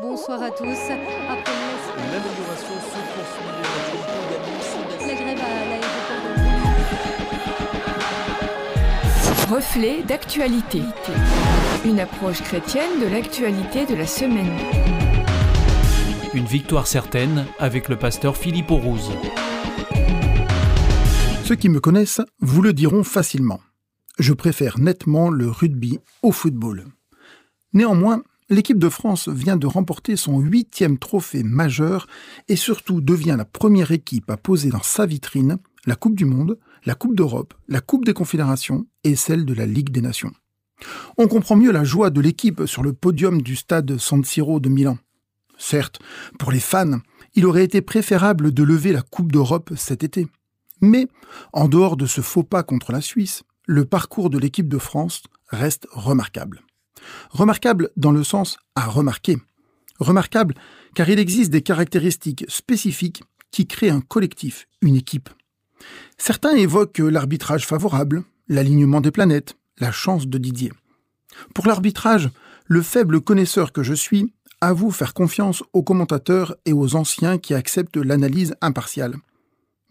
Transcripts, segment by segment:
Bonsoir à tous. Après L'amélioration se poursuit. la grève à l'aéroport de Reflet d'actualité. Une approche chrétienne de l'actualité de la semaine. Une victoire certaine avec le pasteur Philippe Aurouze. Ceux qui me connaissent vous le diront facilement. Je préfère nettement le rugby au football. Néanmoins, l'équipe de France vient de remporter son huitième trophée majeur et surtout devient la première équipe à poser dans sa vitrine la Coupe du Monde, la Coupe d'Europe, la Coupe des Confédérations et celle de la Ligue des Nations. On comprend mieux la joie de l'équipe sur le podium du stade San Siro de Milan. Certes, pour les fans, il aurait été préférable de lever la Coupe d'Europe cet été. Mais, en dehors de ce faux pas contre la Suisse, le parcours de l'équipe de France reste remarquable. Remarquable dans le sens à remarquer. Remarquable car il existe des caractéristiques spécifiques qui créent un collectif, une équipe. Certains évoquent l'arbitrage favorable, l'alignement des planètes, la chance de Didier. Pour l'arbitrage, le faible connaisseur que je suis avoue faire confiance aux commentateurs et aux anciens qui acceptent l'analyse impartiale.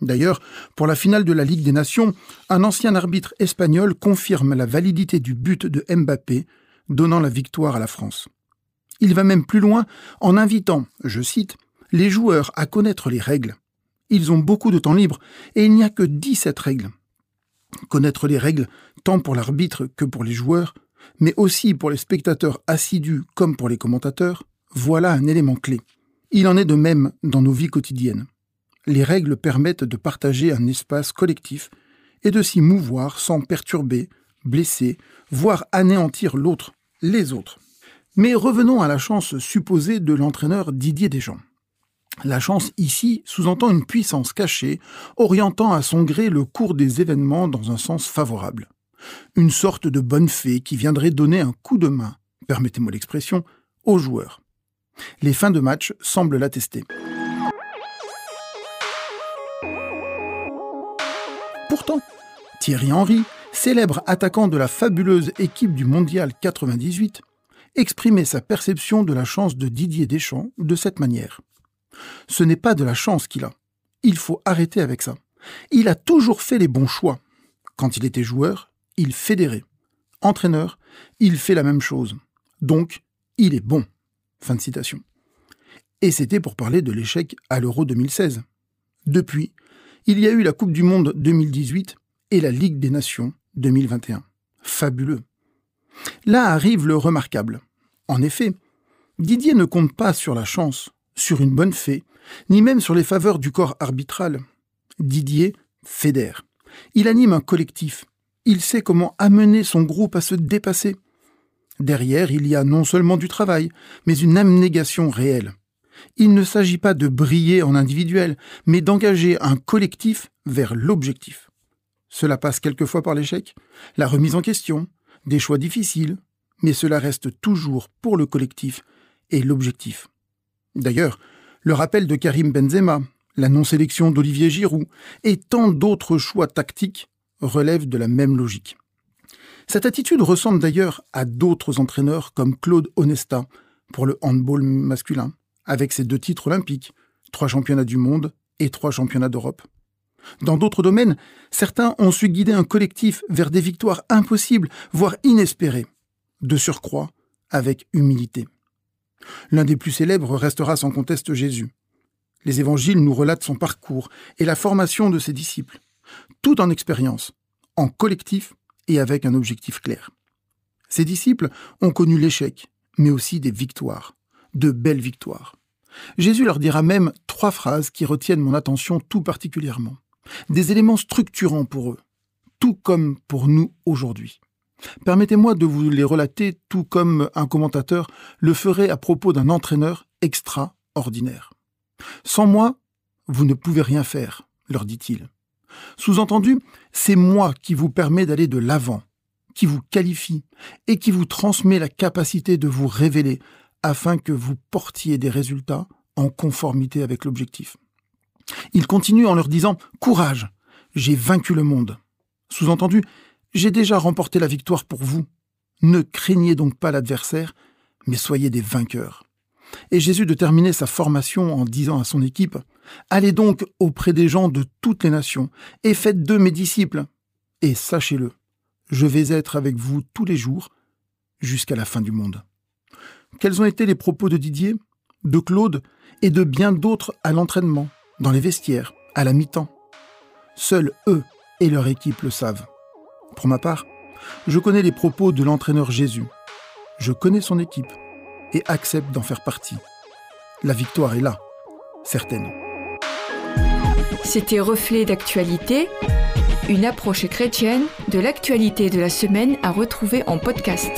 D'ailleurs, pour la finale de la Ligue des Nations, un ancien arbitre espagnol confirme la validité du but de Mbappé, donnant la victoire à la France. Il va même plus loin en invitant, je cite, les joueurs à connaître les règles. Ils ont beaucoup de temps libre et il n'y a que 17 règles. Connaître les règles, tant pour l'arbitre que pour les joueurs, mais aussi pour les spectateurs assidus comme pour les commentateurs, voilà un élément clé. Il en est de même dans nos vies quotidiennes les règles permettent de partager un espace collectif et de s'y mouvoir sans perturber, blesser, voire anéantir l'autre, les autres. Mais revenons à la chance supposée de l'entraîneur Didier Deschamps. La chance ici sous-entend une puissance cachée, orientant à son gré le cours des événements dans un sens favorable. Une sorte de bonne fée qui viendrait donner un coup de main, permettez-moi l'expression, aux joueurs. Les fins de match semblent l'attester. Pourtant, Thierry Henry, célèbre attaquant de la fabuleuse équipe du Mondial 98, exprimait sa perception de la chance de Didier Deschamps de cette manière. Ce n'est pas de la chance qu'il a. Il faut arrêter avec ça. Il a toujours fait les bons choix. Quand il était joueur, il fédérait. Entraîneur, il fait la même chose. Donc, il est bon. Fin de citation. Et c'était pour parler de l'échec à l'Euro 2016. Depuis, il y a eu la Coupe du Monde 2018 et la Ligue des Nations 2021. Fabuleux. Là arrive le remarquable. En effet, Didier ne compte pas sur la chance, sur une bonne fée, ni même sur les faveurs du corps arbitral. Didier fédère. Il anime un collectif. Il sait comment amener son groupe à se dépasser. Derrière, il y a non seulement du travail, mais une abnégation réelle. Il ne s'agit pas de briller en individuel, mais d'engager un collectif vers l'objectif. Cela passe quelquefois par l'échec, la remise en question, des choix difficiles, mais cela reste toujours pour le collectif et l'objectif. D'ailleurs, le rappel de Karim Benzema, la non-sélection d'Olivier Giroud et tant d'autres choix tactiques relèvent de la même logique. Cette attitude ressemble d'ailleurs à d'autres entraîneurs comme Claude Onesta pour le handball masculin, avec ses deux titres olympiques, trois championnats du monde et trois championnats d'Europe. Dans d'autres domaines, certains ont su guider un collectif vers des victoires impossibles, voire inespérées, de surcroît avec humilité. L'un des plus célèbres restera sans conteste Jésus. Les évangiles nous relatent son parcours et la formation de ses disciples, tout en expérience, en collectif et avec un objectif clair. Ses disciples ont connu l'échec, mais aussi des victoires, de belles victoires. Jésus leur dira même trois phrases qui retiennent mon attention tout particulièrement, des éléments structurants pour eux, tout comme pour nous aujourd'hui. Permettez-moi de vous les relater tout comme un commentateur le ferait à propos d'un entraîneur extraordinaire. Sans moi, vous ne pouvez rien faire, leur dit-il. Sous-entendu, c'est moi qui vous permet d'aller de l'avant, qui vous qualifie et qui vous transmet la capacité de vous révéler afin que vous portiez des résultats en conformité avec l'objectif. Il continue en leur disant Courage, j'ai vaincu le monde. Sous-entendu, j'ai déjà remporté la victoire pour vous. Ne craignez donc pas l'adversaire, mais soyez des vainqueurs. Et Jésus de terminer sa formation en disant à son équipe, Allez donc auprès des gens de toutes les nations et faites d'eux mes disciples. Et sachez-le, je vais être avec vous tous les jours jusqu'à la fin du monde. Quels ont été les propos de Didier, de Claude et de bien d'autres à l'entraînement, dans les vestiaires, à la mi-temps Seuls eux et leur équipe le savent. Pour ma part, je connais les propos de l'entraîneur Jésus. Je connais son équipe et accepte d'en faire partie. La victoire est là, certaine. C'était Reflet d'actualité, une approche chrétienne de l'actualité de la semaine à retrouver en podcast.